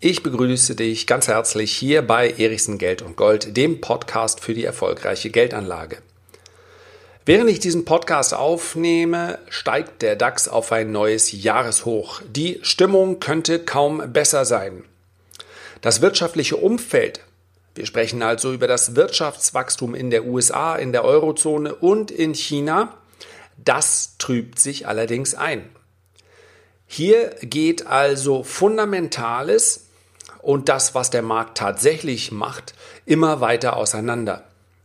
Ich begrüße dich ganz herzlich hier bei Erichsen Geld und Gold, dem Podcast für die erfolgreiche Geldanlage. Während ich diesen Podcast aufnehme, steigt der DAX auf ein neues Jahreshoch. Die Stimmung könnte kaum besser sein. Das wirtschaftliche Umfeld, wir sprechen also über das Wirtschaftswachstum in der USA, in der Eurozone und in China, das trübt sich allerdings ein. Hier geht also Fundamentales und das, was der Markt tatsächlich macht, immer weiter auseinander.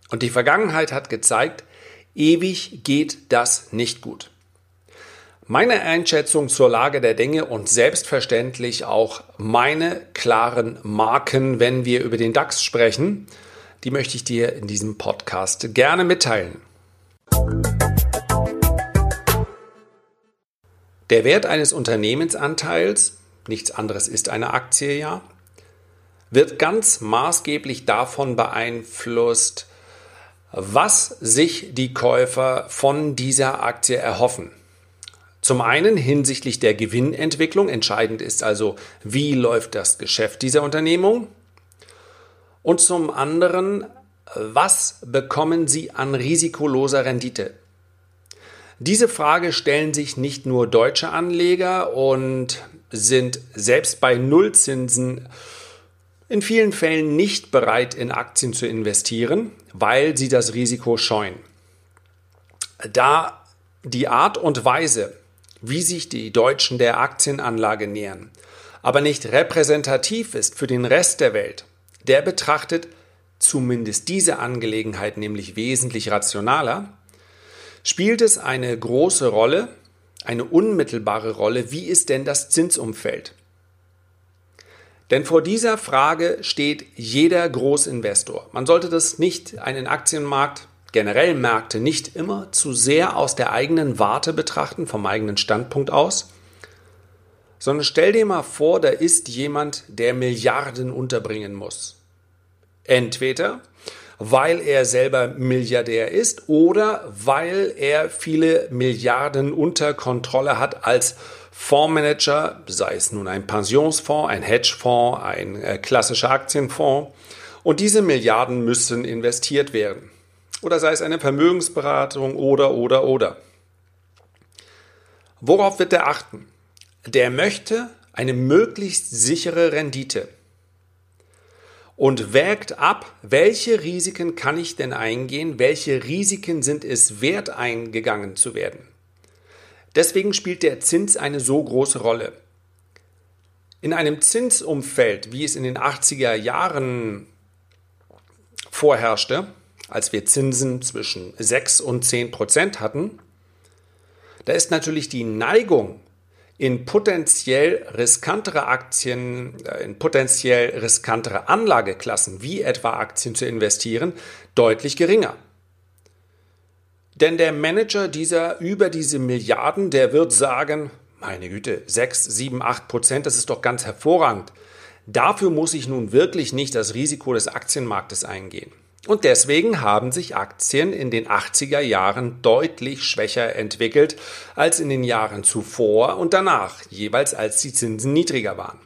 Und die Vergangenheit hat gezeigt, ewig geht das nicht gut. Meine Einschätzung zur Lage der Dinge und selbstverständlich auch meine klaren Marken, wenn wir über den DAX sprechen, die möchte ich dir in diesem Podcast gerne mitteilen. Der Wert eines Unternehmensanteils, nichts anderes ist eine Aktie ja, wird ganz maßgeblich davon beeinflusst, was sich die Käufer von dieser Aktie erhoffen. Zum einen hinsichtlich der Gewinnentwicklung, entscheidend ist also, wie läuft das Geschäft dieser Unternehmung. Und zum anderen, was bekommen sie an risikoloser Rendite? Diese Frage stellen sich nicht nur deutsche Anleger und sind selbst bei Nullzinsen in vielen Fällen nicht bereit, in Aktien zu investieren, weil sie das Risiko scheuen. Da die Art und Weise, wie sich die Deutschen der Aktienanlage nähern, aber nicht repräsentativ ist für den Rest der Welt, der betrachtet zumindest diese Angelegenheit nämlich wesentlich rationaler, spielt es eine große Rolle, eine unmittelbare Rolle, wie ist denn das Zinsumfeld? Denn vor dieser Frage steht jeder Großinvestor. Man sollte das nicht, einen Aktienmarkt, generell Märkte, nicht immer zu sehr aus der eigenen Warte betrachten, vom eigenen Standpunkt aus, sondern stell dir mal vor, da ist jemand, der Milliarden unterbringen muss. Entweder weil er selber Milliardär ist oder weil er viele Milliarden unter Kontrolle hat als Fondsmanager, sei es nun ein Pensionsfonds, ein Hedgefonds, ein äh, klassischer Aktienfonds. Und diese Milliarden müssen investiert werden. Oder sei es eine Vermögensberatung oder, oder, oder. Worauf wird er achten? Der möchte eine möglichst sichere Rendite und wägt ab, welche Risiken kann ich denn eingehen, welche Risiken sind es wert eingegangen zu werden. Deswegen spielt der Zins eine so große Rolle. In einem Zinsumfeld, wie es in den 80er Jahren vorherrschte, als wir Zinsen zwischen 6 und 10 Prozent hatten, da ist natürlich die Neigung, in potenziell riskantere Aktien, äh, in potenziell riskantere Anlageklassen wie etwa Aktien zu investieren, deutlich geringer. Denn der Manager dieser über diese Milliarden, der wird sagen, meine Güte, 6, 7, 8 Prozent, das ist doch ganz hervorragend. Dafür muss ich nun wirklich nicht das Risiko des Aktienmarktes eingehen. Und deswegen haben sich Aktien in den 80er Jahren deutlich schwächer entwickelt als in den Jahren zuvor und danach, jeweils als die Zinsen niedriger waren.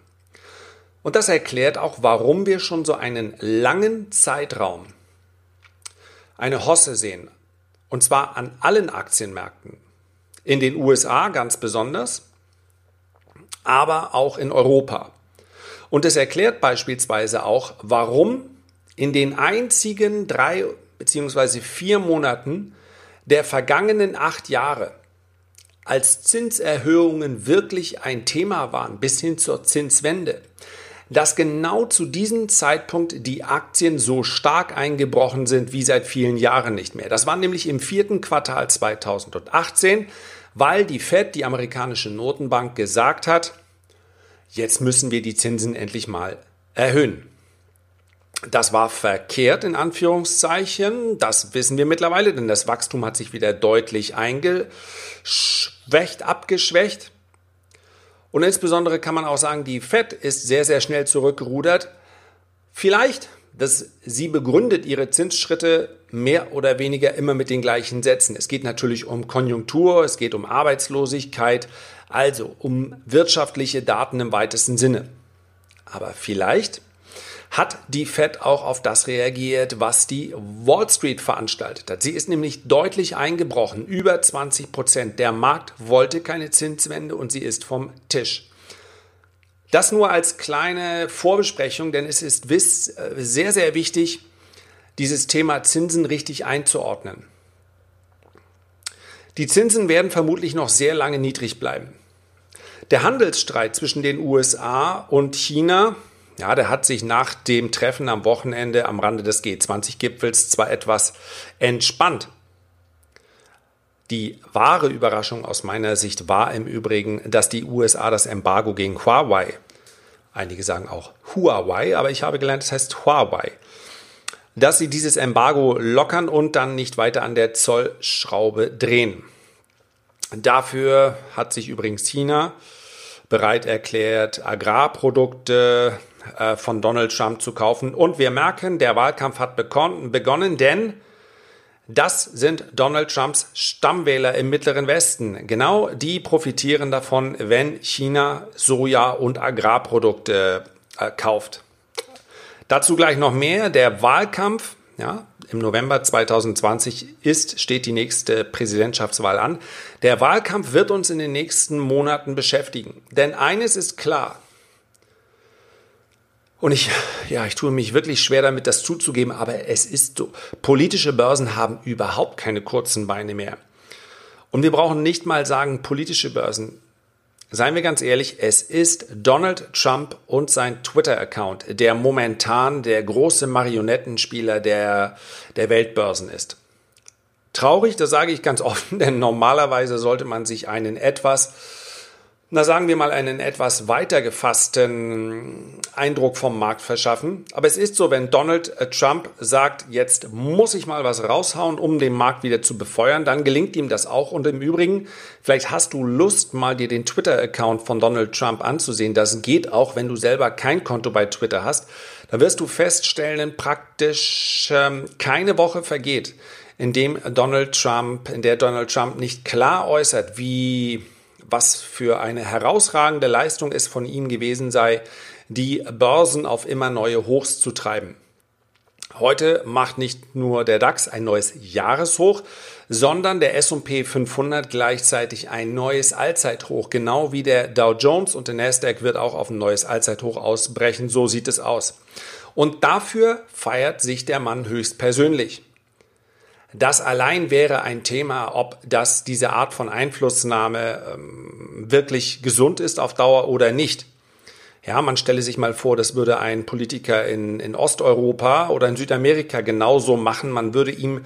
Und das erklärt auch, warum wir schon so einen langen Zeitraum eine Hosse sehen, und zwar an allen Aktienmärkten. In den USA ganz besonders, aber auch in Europa. Und es erklärt beispielsweise auch, warum in den einzigen drei beziehungsweise vier Monaten der vergangenen acht Jahre, als Zinserhöhungen wirklich ein Thema waren, bis hin zur Zinswende, dass genau zu diesem Zeitpunkt die Aktien so stark eingebrochen sind wie seit vielen Jahren nicht mehr. Das war nämlich im vierten Quartal 2018, weil die Fed, die amerikanische Notenbank, gesagt hat, jetzt müssen wir die Zinsen endlich mal erhöhen. Das war verkehrt in Anführungszeichen. Das wissen wir mittlerweile, denn das Wachstum hat sich wieder deutlich eingeschwächt, abgeschwächt. Und insbesondere kann man auch sagen, die Fed ist sehr, sehr schnell zurückgerudert. Vielleicht, dass sie begründet ihre Zinsschritte mehr oder weniger immer mit den gleichen Sätzen. Es geht natürlich um Konjunktur, es geht um Arbeitslosigkeit, also um wirtschaftliche Daten im weitesten Sinne. Aber vielleicht hat die Fed auch auf das reagiert, was die Wall Street veranstaltet hat. Sie ist nämlich deutlich eingebrochen, über 20 Prozent. Der Markt wollte keine Zinswende und sie ist vom Tisch. Das nur als kleine Vorbesprechung, denn es ist äh, sehr, sehr wichtig, dieses Thema Zinsen richtig einzuordnen. Die Zinsen werden vermutlich noch sehr lange niedrig bleiben. Der Handelsstreit zwischen den USA und China, ja, der hat sich nach dem Treffen am Wochenende am Rande des G20-Gipfels zwar etwas entspannt. Die wahre Überraschung aus meiner Sicht war im Übrigen, dass die USA das Embargo gegen Huawei, einige sagen auch Huawei, aber ich habe gelernt, es heißt Huawei, dass sie dieses Embargo lockern und dann nicht weiter an der Zollschraube drehen. Dafür hat sich übrigens China bereit erklärt, Agrarprodukte äh, von Donald Trump zu kaufen. Und wir merken, der Wahlkampf hat begonnen, denn das sind Donald Trumps Stammwähler im Mittleren Westen. Genau die profitieren davon, wenn China Soja und Agrarprodukte äh, kauft. Dazu gleich noch mehr. Der Wahlkampf, ja, im November 2020 ist, steht die nächste Präsidentschaftswahl an. Der Wahlkampf wird uns in den nächsten Monaten beschäftigen. Denn eines ist klar. Und ich, ja, ich tue mich wirklich schwer damit, das zuzugeben, aber es ist so. Politische Börsen haben überhaupt keine kurzen Beine mehr. Und wir brauchen nicht mal sagen, politische Börsen. Seien wir ganz ehrlich, es ist Donald Trump und sein Twitter-Account, der momentan der große Marionettenspieler der, der Weltbörsen ist. Traurig, das sage ich ganz offen, denn normalerweise sollte man sich einen etwas na sagen wir mal, einen etwas weiter gefassten Eindruck vom Markt verschaffen. Aber es ist so, wenn Donald Trump sagt, jetzt muss ich mal was raushauen, um den Markt wieder zu befeuern, dann gelingt ihm das auch. Und im Übrigen, vielleicht hast du Lust, mal dir den Twitter-Account von Donald Trump anzusehen. Das geht auch, wenn du selber kein Konto bei Twitter hast. Da wirst du feststellen, praktisch ähm, keine Woche vergeht, in dem Donald Trump, in der Donald Trump nicht klar äußert, wie was für eine herausragende Leistung es von ihm gewesen sei, die Börsen auf immer neue Hochs zu treiben. Heute macht nicht nur der DAX ein neues Jahreshoch, sondern der S&P 500 gleichzeitig ein neues Allzeithoch, genau wie der Dow Jones und der Nasdaq wird auch auf ein neues Allzeithoch ausbrechen, so sieht es aus. Und dafür feiert sich der Mann höchstpersönlich. Das allein wäre ein Thema, ob das diese Art von Einflussnahme ähm, wirklich gesund ist auf Dauer oder nicht. Ja, man stelle sich mal vor, das würde ein Politiker in, in Osteuropa oder in Südamerika genauso machen. Man würde ihm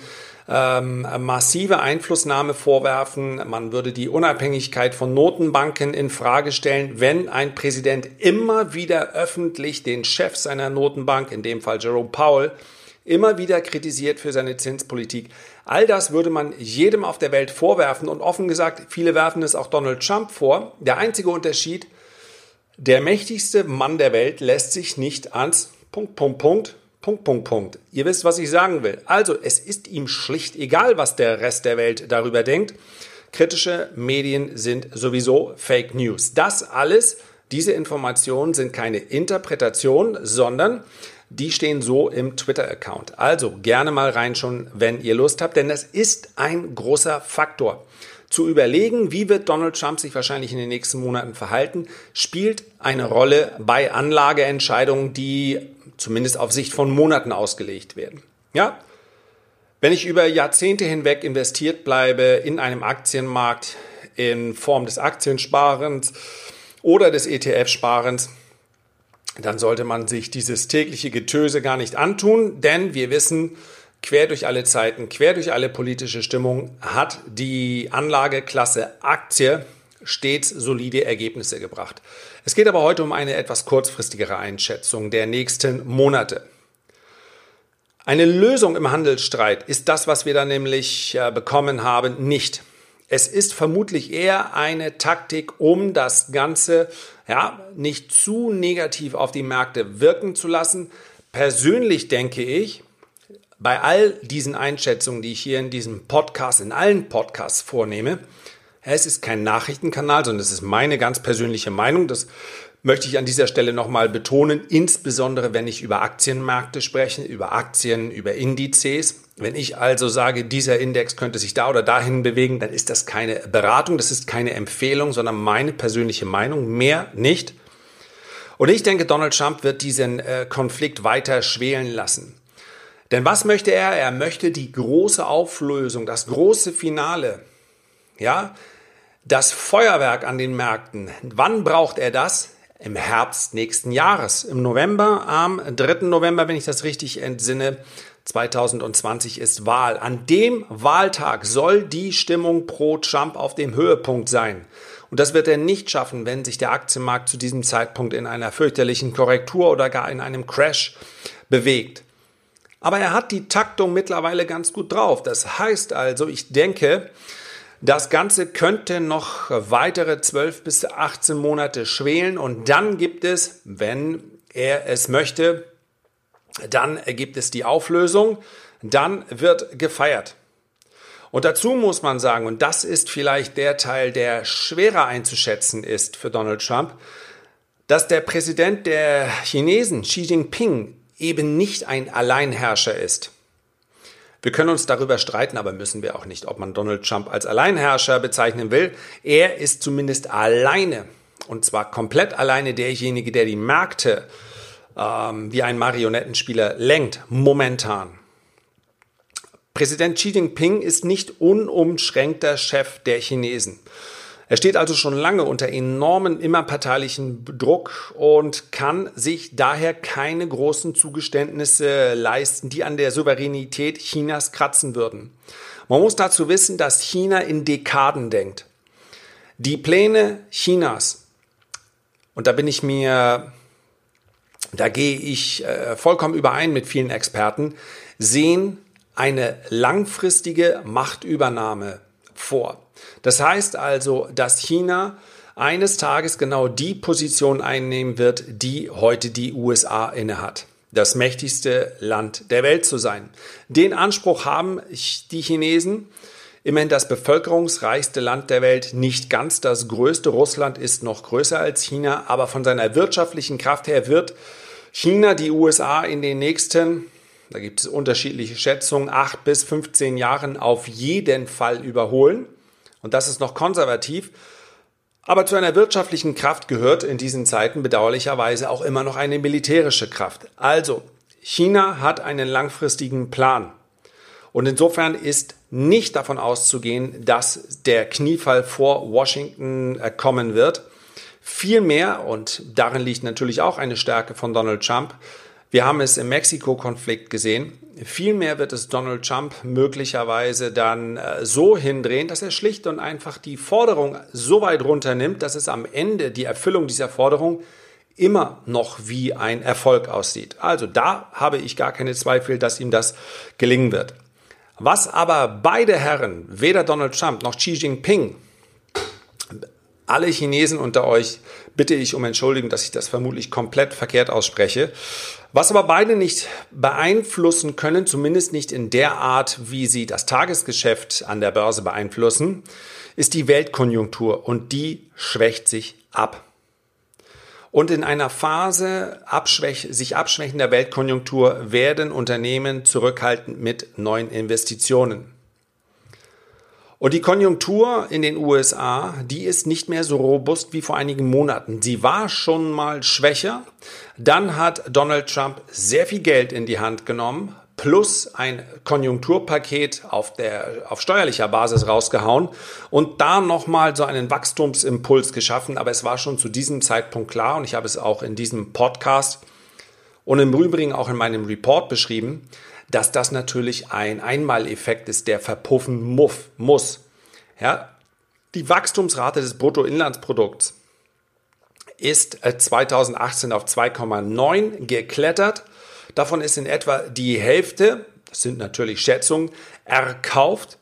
ähm, massive Einflussnahme vorwerfen. Man würde die Unabhängigkeit von Notenbanken in Frage stellen, wenn ein Präsident immer wieder öffentlich den Chef seiner Notenbank, in dem Fall Jerome Powell, immer wieder kritisiert für seine Zinspolitik. All das würde man jedem auf der Welt vorwerfen und offen gesagt, viele werfen es auch Donald Trump vor. Der einzige Unterschied, der mächtigste Mann der Welt lässt sich nicht ans Punkt, Punkt, Punkt, Punkt, Punkt, Punkt. Ihr wisst, was ich sagen will. Also, es ist ihm schlicht egal, was der Rest der Welt darüber denkt. Kritische Medien sind sowieso Fake News. Das alles, diese Informationen sind keine Interpretation, sondern die stehen so im Twitter-Account. Also gerne mal reinschauen, wenn ihr Lust habt, denn das ist ein großer Faktor. Zu überlegen, wie wird Donald Trump sich wahrscheinlich in den nächsten Monaten verhalten, spielt eine Rolle bei Anlageentscheidungen, die zumindest auf Sicht von Monaten ausgelegt werden. Ja? Wenn ich über Jahrzehnte hinweg investiert bleibe in einem Aktienmarkt in Form des Aktiensparens oder des ETF-Sparens, dann sollte man sich dieses tägliche Getöse gar nicht antun, denn wir wissen, quer durch alle Zeiten, quer durch alle politische Stimmung hat die Anlageklasse Aktie stets solide Ergebnisse gebracht. Es geht aber heute um eine etwas kurzfristigere Einschätzung der nächsten Monate. Eine Lösung im Handelsstreit ist das, was wir da nämlich äh, bekommen haben, nicht. Es ist vermutlich eher eine Taktik, um das Ganze ja, nicht zu negativ auf die Märkte wirken zu lassen. Persönlich denke ich, bei all diesen Einschätzungen, die ich hier in diesem Podcast, in allen Podcasts vornehme, es ist kein Nachrichtenkanal, sondern es ist meine ganz persönliche Meinung. Das möchte ich an dieser Stelle nochmal betonen, insbesondere wenn ich über Aktienmärkte spreche, über Aktien, über Indizes. Wenn ich also sage, dieser Index könnte sich da oder dahin bewegen, dann ist das keine Beratung, das ist keine Empfehlung, sondern meine persönliche Meinung, mehr nicht. Und ich denke, Donald Trump wird diesen äh, Konflikt weiter schwelen lassen. Denn was möchte er? Er möchte die große Auflösung, das große Finale. Ja, das Feuerwerk an den Märkten. Wann braucht er das? Im Herbst nächsten Jahres. Im November, am 3. November, wenn ich das richtig entsinne, 2020 ist Wahl. An dem Wahltag soll die Stimmung pro Trump auf dem Höhepunkt sein. Und das wird er nicht schaffen, wenn sich der Aktienmarkt zu diesem Zeitpunkt in einer fürchterlichen Korrektur oder gar in einem Crash bewegt. Aber er hat die Taktung mittlerweile ganz gut drauf. Das heißt also, ich denke, das Ganze könnte noch weitere 12 bis 18 Monate schwelen und dann gibt es, wenn er es möchte, dann gibt es die Auflösung, dann wird gefeiert. Und dazu muss man sagen, und das ist vielleicht der Teil, der schwerer einzuschätzen ist für Donald Trump, dass der Präsident der Chinesen, Xi Jinping, eben nicht ein Alleinherrscher ist. Wir können uns darüber streiten, aber müssen wir auch nicht, ob man Donald Trump als Alleinherrscher bezeichnen will. Er ist zumindest alleine, und zwar komplett alleine derjenige, der die Märkte ähm, wie ein Marionettenspieler lenkt, momentan. Präsident Xi Jinping ist nicht unumschränkter Chef der Chinesen. Er steht also schon lange unter enormen immerparteilichen Druck und kann sich daher keine großen Zugeständnisse leisten, die an der Souveränität Chinas kratzen würden. Man muss dazu wissen, dass China in Dekaden denkt. Die Pläne Chinas, und da bin ich mir, da gehe ich äh, vollkommen überein mit vielen Experten, sehen eine langfristige Machtübernahme vor. Das heißt also, dass China eines Tages genau die Position einnehmen wird, die heute die USA innehat. Das mächtigste Land der Welt zu sein. Den Anspruch haben die Chinesen. Immerhin das bevölkerungsreichste Land der Welt, nicht ganz das größte. Russland ist noch größer als China, aber von seiner wirtschaftlichen Kraft her wird China die USA in den nächsten da gibt es unterschiedliche Schätzungen, acht bis 15 Jahren auf jeden Fall überholen. Und das ist noch konservativ. Aber zu einer wirtschaftlichen Kraft gehört in diesen Zeiten bedauerlicherweise auch immer noch eine militärische Kraft. Also, China hat einen langfristigen Plan. Und insofern ist nicht davon auszugehen, dass der Kniefall vor Washington äh, kommen wird. Vielmehr, und darin liegt natürlich auch eine Stärke von Donald Trump, wir haben es im Mexiko-Konflikt gesehen. Vielmehr wird es Donald Trump möglicherweise dann äh, so hindrehen, dass er schlicht und einfach die Forderung so weit runternimmt, dass es am Ende die Erfüllung dieser Forderung immer noch wie ein Erfolg aussieht. Also da habe ich gar keine Zweifel, dass ihm das gelingen wird. Was aber beide Herren, weder Donald Trump noch Xi Jinping, alle Chinesen unter euch bitte ich um Entschuldigung, dass ich das vermutlich komplett verkehrt ausspreche. Was aber beide nicht beeinflussen können, zumindest nicht in der Art, wie sie das Tagesgeschäft an der Börse beeinflussen, ist die Weltkonjunktur und die schwächt sich ab. Und in einer Phase abschwäch sich abschwächender Weltkonjunktur werden Unternehmen zurückhaltend mit neuen Investitionen. Und die Konjunktur in den USA, die ist nicht mehr so robust wie vor einigen Monaten. Sie war schon mal schwächer. Dann hat Donald Trump sehr viel Geld in die Hand genommen, plus ein Konjunkturpaket auf, der, auf steuerlicher Basis rausgehauen und da nochmal so einen Wachstumsimpuls geschaffen. Aber es war schon zu diesem Zeitpunkt klar und ich habe es auch in diesem Podcast und im Übrigen auch in meinem Report beschrieben, dass das natürlich ein Einmaleffekt ist, der verpuffen muff, muss. Ja, die Wachstumsrate des Bruttoinlandsprodukts ist 2018 äh, auf 2,9 geklettert. Davon ist in etwa die Hälfte, das sind natürlich Schätzungen, erkauft.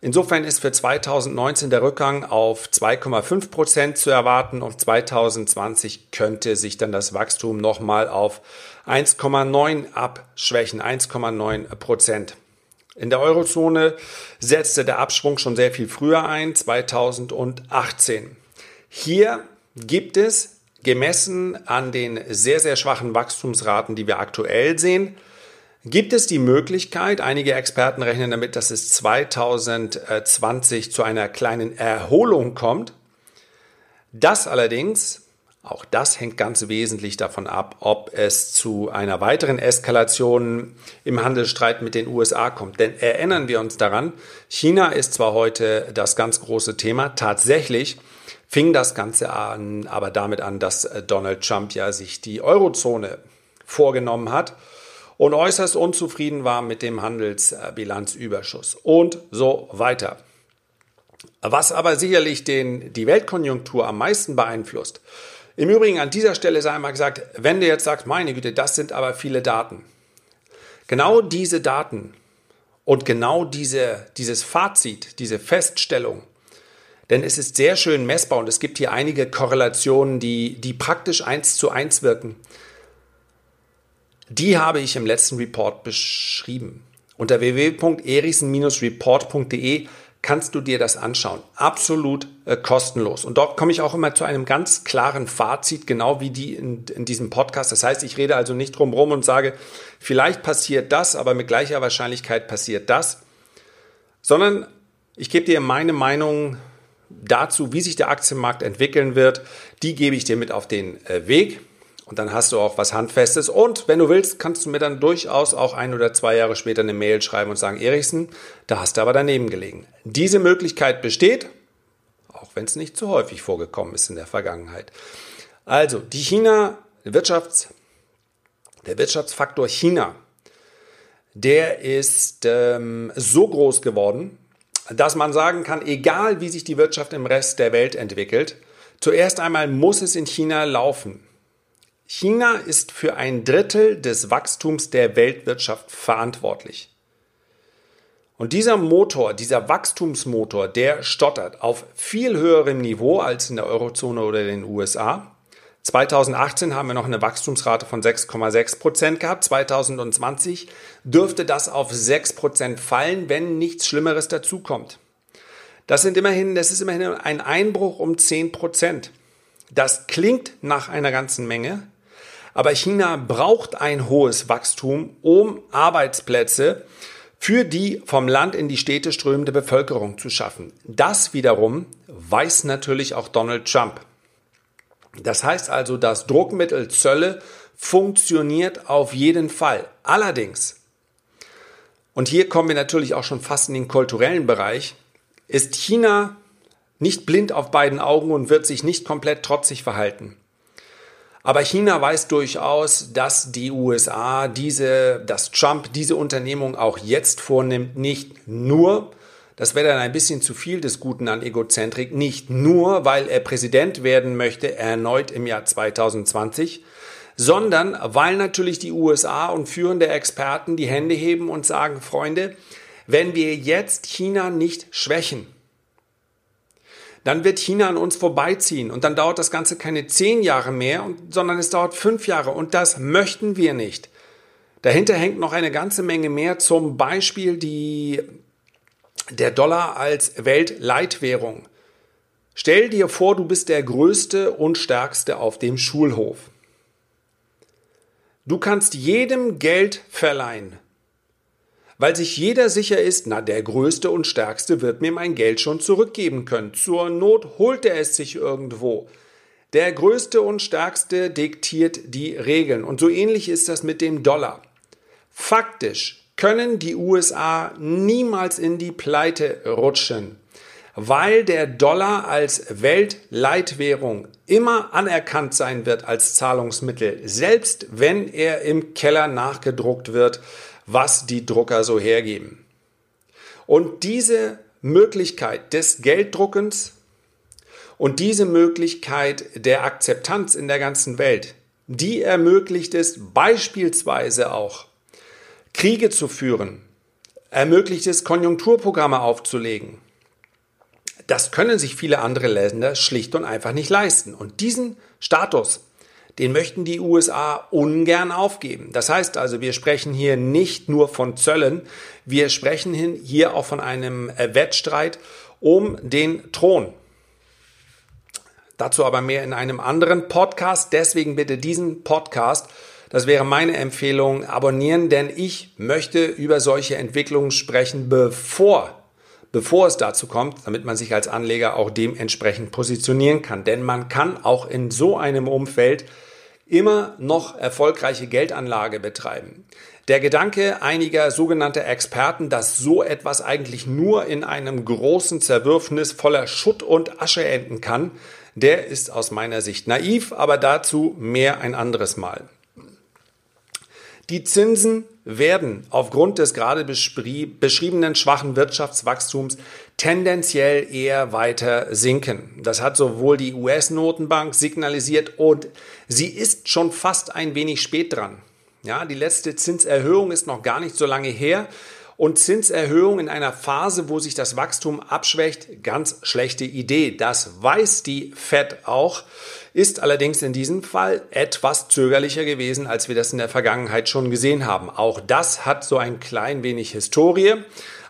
Insofern ist für 2019 der Rückgang auf 2,5 Prozent zu erwarten und 2020 könnte sich dann das Wachstum nochmal auf 1,9 abschwächen, 1,9 Prozent. In der Eurozone setzte der Abschwung schon sehr viel früher ein, 2018. Hier gibt es gemessen an den sehr, sehr schwachen Wachstumsraten, die wir aktuell sehen, gibt es die Möglichkeit, einige Experten rechnen damit, dass es 2020 zu einer kleinen Erholung kommt. Das allerdings, auch das hängt ganz wesentlich davon ab, ob es zu einer weiteren Eskalation im Handelsstreit mit den USA kommt. Denn erinnern wir uns daran, China ist zwar heute das ganz große Thema, tatsächlich fing das Ganze an, aber damit an, dass Donald Trump ja sich die Eurozone vorgenommen hat und äußerst unzufrieden war mit dem Handelsbilanzüberschuss und so weiter. Was aber sicherlich den, die Weltkonjunktur am meisten beeinflusst. Im Übrigen an dieser Stelle sei einmal gesagt, wenn du jetzt sagst, meine Güte, das sind aber viele Daten. Genau diese Daten und genau diese, dieses Fazit, diese Feststellung denn es ist sehr schön messbar und es gibt hier einige Korrelationen, die, die praktisch eins zu eins wirken. Die habe ich im letzten Report beschrieben. Unter www.erichsen-report.de kannst du dir das anschauen. Absolut äh, kostenlos. Und dort komme ich auch immer zu einem ganz klaren Fazit, genau wie die in, in diesem Podcast. Das heißt, ich rede also nicht drum rum und sage, vielleicht passiert das, aber mit gleicher Wahrscheinlichkeit passiert das, sondern ich gebe dir meine Meinung dazu, wie sich der Aktienmarkt entwickeln wird, die gebe ich dir mit auf den äh, Weg. Und dann hast du auch was Handfestes. Und wenn du willst, kannst du mir dann durchaus auch ein oder zwei Jahre später eine Mail schreiben und sagen, Erichsen, da hast du aber daneben gelegen. Diese Möglichkeit besteht, auch wenn es nicht zu häufig vorgekommen ist in der Vergangenheit. Also, die China, Wirtschafts, der Wirtschaftsfaktor China, der ist ähm, so groß geworden, dass man sagen kann, egal wie sich die Wirtschaft im Rest der Welt entwickelt, zuerst einmal muss es in China laufen. China ist für ein Drittel des Wachstums der Weltwirtschaft verantwortlich. Und dieser Motor, dieser Wachstumsmotor, der stottert auf viel höherem Niveau als in der Eurozone oder den USA. 2018 haben wir noch eine Wachstumsrate von 6,6 Prozent gehabt. 2020 dürfte das auf 6 Prozent fallen, wenn nichts Schlimmeres dazukommt. Das sind immerhin, das ist immerhin ein Einbruch um 10 Prozent. Das klingt nach einer ganzen Menge, aber China braucht ein hohes Wachstum, um Arbeitsplätze für die vom Land in die Städte strömende Bevölkerung zu schaffen. Das wiederum weiß natürlich auch Donald Trump. Das heißt also, das Druckmittel Zölle funktioniert auf jeden Fall. Allerdings, und hier kommen wir natürlich auch schon fast in den kulturellen Bereich, ist China nicht blind auf beiden Augen und wird sich nicht komplett trotzig verhalten. Aber China weiß durchaus, dass die USA diese, dass Trump diese Unternehmung auch jetzt vornimmt, nicht nur, das wäre dann ein bisschen zu viel des Guten an Egozentrik, nicht nur, weil er Präsident werden möchte, erneut im Jahr 2020, sondern weil natürlich die USA und führende Experten die Hände heben und sagen, Freunde, wenn wir jetzt China nicht schwächen, dann wird China an uns vorbeiziehen und dann dauert das Ganze keine zehn Jahre mehr, sondern es dauert fünf Jahre und das möchten wir nicht. Dahinter hängt noch eine ganze Menge mehr, zum Beispiel die der Dollar als Weltleitwährung. Stell dir vor, du bist der Größte und Stärkste auf dem Schulhof. Du kannst jedem Geld verleihen, weil sich jeder sicher ist, na der Größte und Stärkste wird mir mein Geld schon zurückgeben können. Zur Not holt er es sich irgendwo. Der Größte und Stärkste diktiert die Regeln. Und so ähnlich ist das mit dem Dollar. Faktisch können die USA niemals in die Pleite rutschen, weil der Dollar als Weltleitwährung immer anerkannt sein wird als Zahlungsmittel, selbst wenn er im Keller nachgedruckt wird, was die Drucker so hergeben. Und diese Möglichkeit des Gelddruckens und diese Möglichkeit der Akzeptanz in der ganzen Welt, die ermöglicht es beispielsweise auch Kriege zu führen, ermöglicht es, Konjunkturprogramme aufzulegen. Das können sich viele andere Länder schlicht und einfach nicht leisten. Und diesen Status, den möchten die USA ungern aufgeben. Das heißt also, wir sprechen hier nicht nur von Zöllen, wir sprechen hier auch von einem Wettstreit um den Thron. Dazu aber mehr in einem anderen Podcast. Deswegen bitte diesen Podcast, das wäre meine Empfehlung, abonnieren, denn ich möchte über solche Entwicklungen sprechen, bevor bevor es dazu kommt, damit man sich als Anleger auch dementsprechend positionieren kann. Denn man kann auch in so einem Umfeld immer noch erfolgreiche Geldanlage betreiben. Der Gedanke einiger sogenannter Experten, dass so etwas eigentlich nur in einem großen Zerwürfnis voller Schutt und Asche enden kann, der ist aus meiner Sicht naiv, aber dazu mehr ein anderes Mal. Die Zinsen werden aufgrund des gerade beschriebenen schwachen Wirtschaftswachstums tendenziell eher weiter sinken. Das hat sowohl die US-Notenbank signalisiert und sie ist schon fast ein wenig spät dran. Ja, die letzte Zinserhöhung ist noch gar nicht so lange her. Und Zinserhöhung in einer Phase, wo sich das Wachstum abschwächt, ganz schlechte Idee. Das weiß die Fed auch, ist allerdings in diesem Fall etwas zögerlicher gewesen, als wir das in der Vergangenheit schon gesehen haben. Auch das hat so ein klein wenig Historie.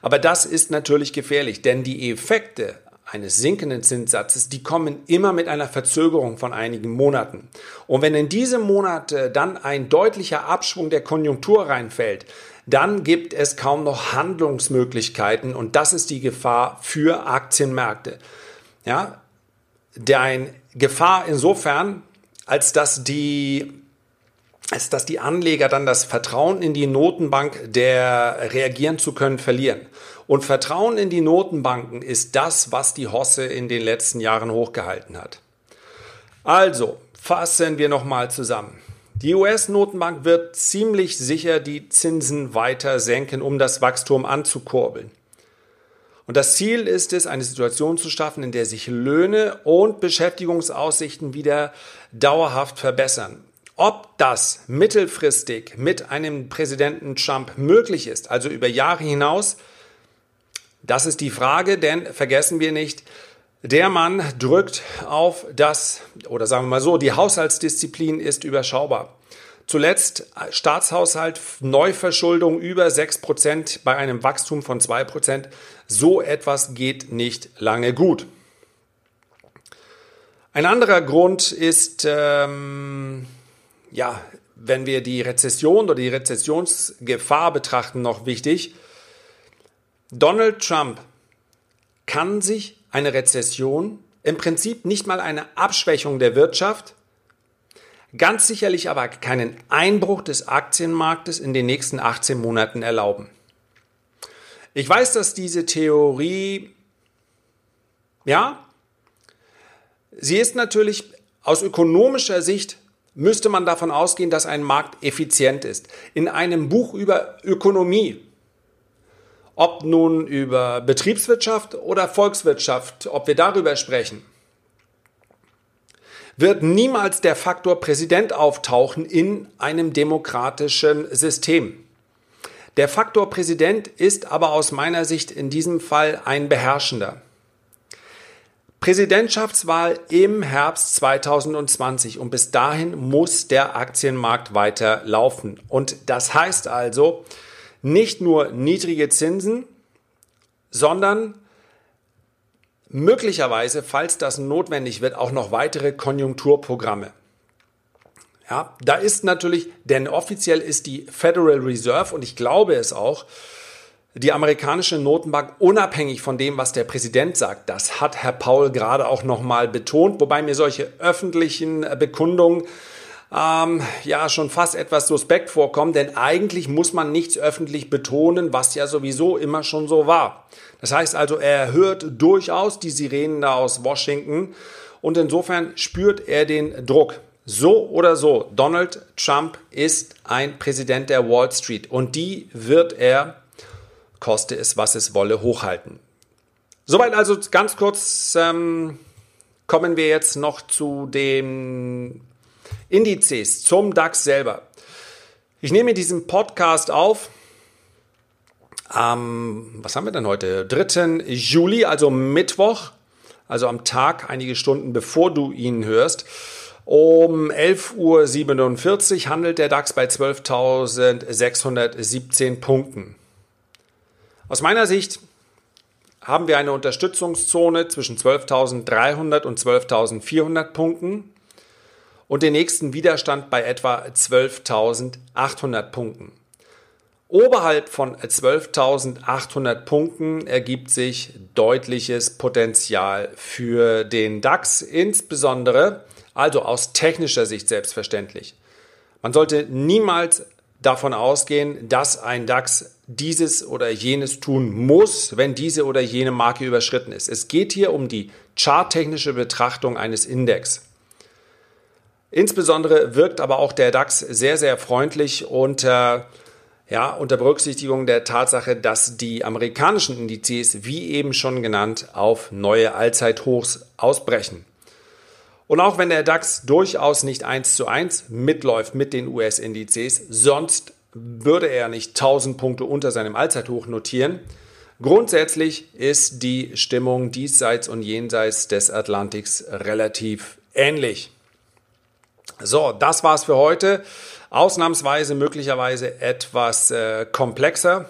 Aber das ist natürlich gefährlich, denn die Effekte eines sinkenden Zinssatzes, die kommen immer mit einer Verzögerung von einigen Monaten. Und wenn in diese Monate dann ein deutlicher Abschwung der Konjunktur reinfällt, dann gibt es kaum noch Handlungsmöglichkeiten und das ist die Gefahr für Aktienmärkte. Ja, der ein Gefahr insofern, als dass die als dass die Anleger dann das Vertrauen in die Notenbank, der reagieren zu können, verlieren. Und Vertrauen in die Notenbanken ist das, was die Hosse in den letzten Jahren hochgehalten hat. Also, fassen wir nochmal zusammen. Die US-Notenbank wird ziemlich sicher die Zinsen weiter senken, um das Wachstum anzukurbeln. Und das Ziel ist es, eine Situation zu schaffen, in der sich Löhne und Beschäftigungsaussichten wieder dauerhaft verbessern. Ob das mittelfristig mit einem Präsidenten Trump möglich ist, also über Jahre hinaus, das ist die Frage, denn vergessen wir nicht, der Mann drückt auf das, oder sagen wir mal so, die Haushaltsdisziplin ist überschaubar. Zuletzt Staatshaushalt, Neuverschuldung über 6% bei einem Wachstum von 2%. So etwas geht nicht lange gut. Ein anderer Grund ist, ähm, ja, wenn wir die Rezession oder die Rezessionsgefahr betrachten, noch wichtig. Donald Trump kann sich eine Rezession, im Prinzip nicht mal eine Abschwächung der Wirtschaft, ganz sicherlich aber keinen Einbruch des Aktienmarktes in den nächsten 18 Monaten erlauben. Ich weiß, dass diese Theorie, ja, sie ist natürlich aus ökonomischer Sicht müsste man davon ausgehen, dass ein Markt effizient ist. In einem Buch über Ökonomie ob nun über Betriebswirtschaft oder Volkswirtschaft, ob wir darüber sprechen, wird niemals der Faktor Präsident auftauchen in einem demokratischen System. Der Faktor Präsident ist aber aus meiner Sicht in diesem Fall ein beherrschender. Präsidentschaftswahl im Herbst 2020 und bis dahin muss der Aktienmarkt weiter laufen. Und das heißt also, nicht nur niedrige Zinsen, sondern möglicherweise, falls das notwendig wird, auch noch weitere Konjunkturprogramme. Ja, da ist natürlich, denn offiziell ist die Federal Reserve und ich glaube es auch, die amerikanische Notenbank unabhängig von dem, was der Präsident sagt. Das hat Herr Paul gerade auch nochmal betont, wobei mir solche öffentlichen Bekundungen ähm, ja schon fast etwas suspekt vorkommen, denn eigentlich muss man nichts öffentlich betonen, was ja sowieso immer schon so war. Das heißt also, er hört durchaus die Sirenen da aus Washington und insofern spürt er den Druck. So oder so, Donald Trump ist ein Präsident der Wall Street und die wird er, koste es was es wolle, hochhalten. Soweit also ganz kurz ähm, kommen wir jetzt noch zu dem Indizes zum DAX selber. Ich nehme diesen Podcast auf. Am, was haben wir denn heute? 3. Juli, also Mittwoch, also am Tag, einige Stunden bevor du ihn hörst. Um 11.47 Uhr handelt der DAX bei 12.617 Punkten. Aus meiner Sicht haben wir eine Unterstützungszone zwischen 12.300 und 12.400 Punkten und den nächsten Widerstand bei etwa 12.800 Punkten. Oberhalb von 12.800 Punkten ergibt sich deutliches Potenzial für den DAX, insbesondere also aus technischer Sicht selbstverständlich. Man sollte niemals davon ausgehen, dass ein DAX dieses oder jenes tun muss, wenn diese oder jene Marke überschritten ist. Es geht hier um die charttechnische Betrachtung eines Index. Insbesondere wirkt aber auch der DAX sehr, sehr freundlich unter, ja, unter Berücksichtigung der Tatsache, dass die amerikanischen Indizes, wie eben schon genannt, auf neue Allzeithochs ausbrechen. Und auch wenn der DAX durchaus nicht eins zu eins mitläuft mit den US-Indizes, sonst würde er nicht 1000 Punkte unter seinem Allzeithoch notieren. Grundsätzlich ist die Stimmung diesseits und jenseits des Atlantiks relativ ähnlich. So, das war's für heute. Ausnahmsweise möglicherweise etwas äh, komplexer.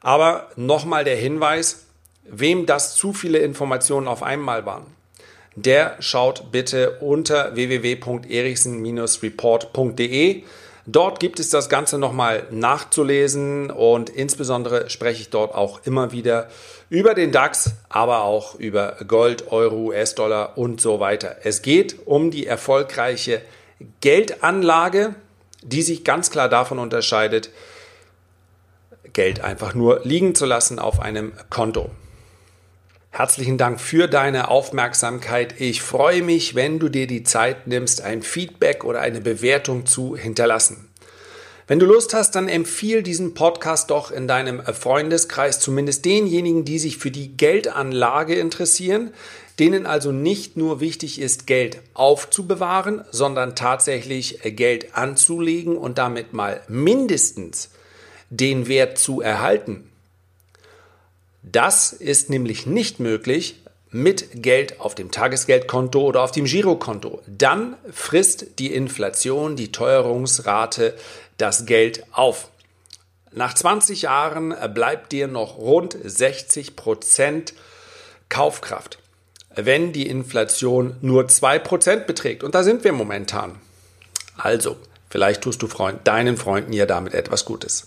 Aber nochmal der Hinweis, wem das zu viele Informationen auf einmal waren der schaut bitte unter www.erichsen-report.de. Dort gibt es das Ganze nochmal nachzulesen und insbesondere spreche ich dort auch immer wieder über den DAX, aber auch über Gold, Euro, US-Dollar und so weiter. Es geht um die erfolgreiche Geldanlage, die sich ganz klar davon unterscheidet, Geld einfach nur liegen zu lassen auf einem Konto. Herzlichen Dank für deine Aufmerksamkeit. Ich freue mich, wenn du dir die Zeit nimmst, ein Feedback oder eine Bewertung zu hinterlassen. Wenn du Lust hast, dann empfiehl diesen Podcast doch in deinem Freundeskreis, zumindest denjenigen, die sich für die Geldanlage interessieren, denen also nicht nur wichtig ist, Geld aufzubewahren, sondern tatsächlich Geld anzulegen und damit mal mindestens den Wert zu erhalten. Das ist nämlich nicht möglich mit Geld auf dem Tagesgeldkonto oder auf dem Girokonto. Dann frisst die Inflation, die Teuerungsrate das Geld auf. Nach 20 Jahren bleibt dir noch rund 60 Prozent Kaufkraft, wenn die Inflation nur 2% beträgt. Und da sind wir momentan. Also, vielleicht tust du Freund, deinen Freunden ja damit etwas Gutes.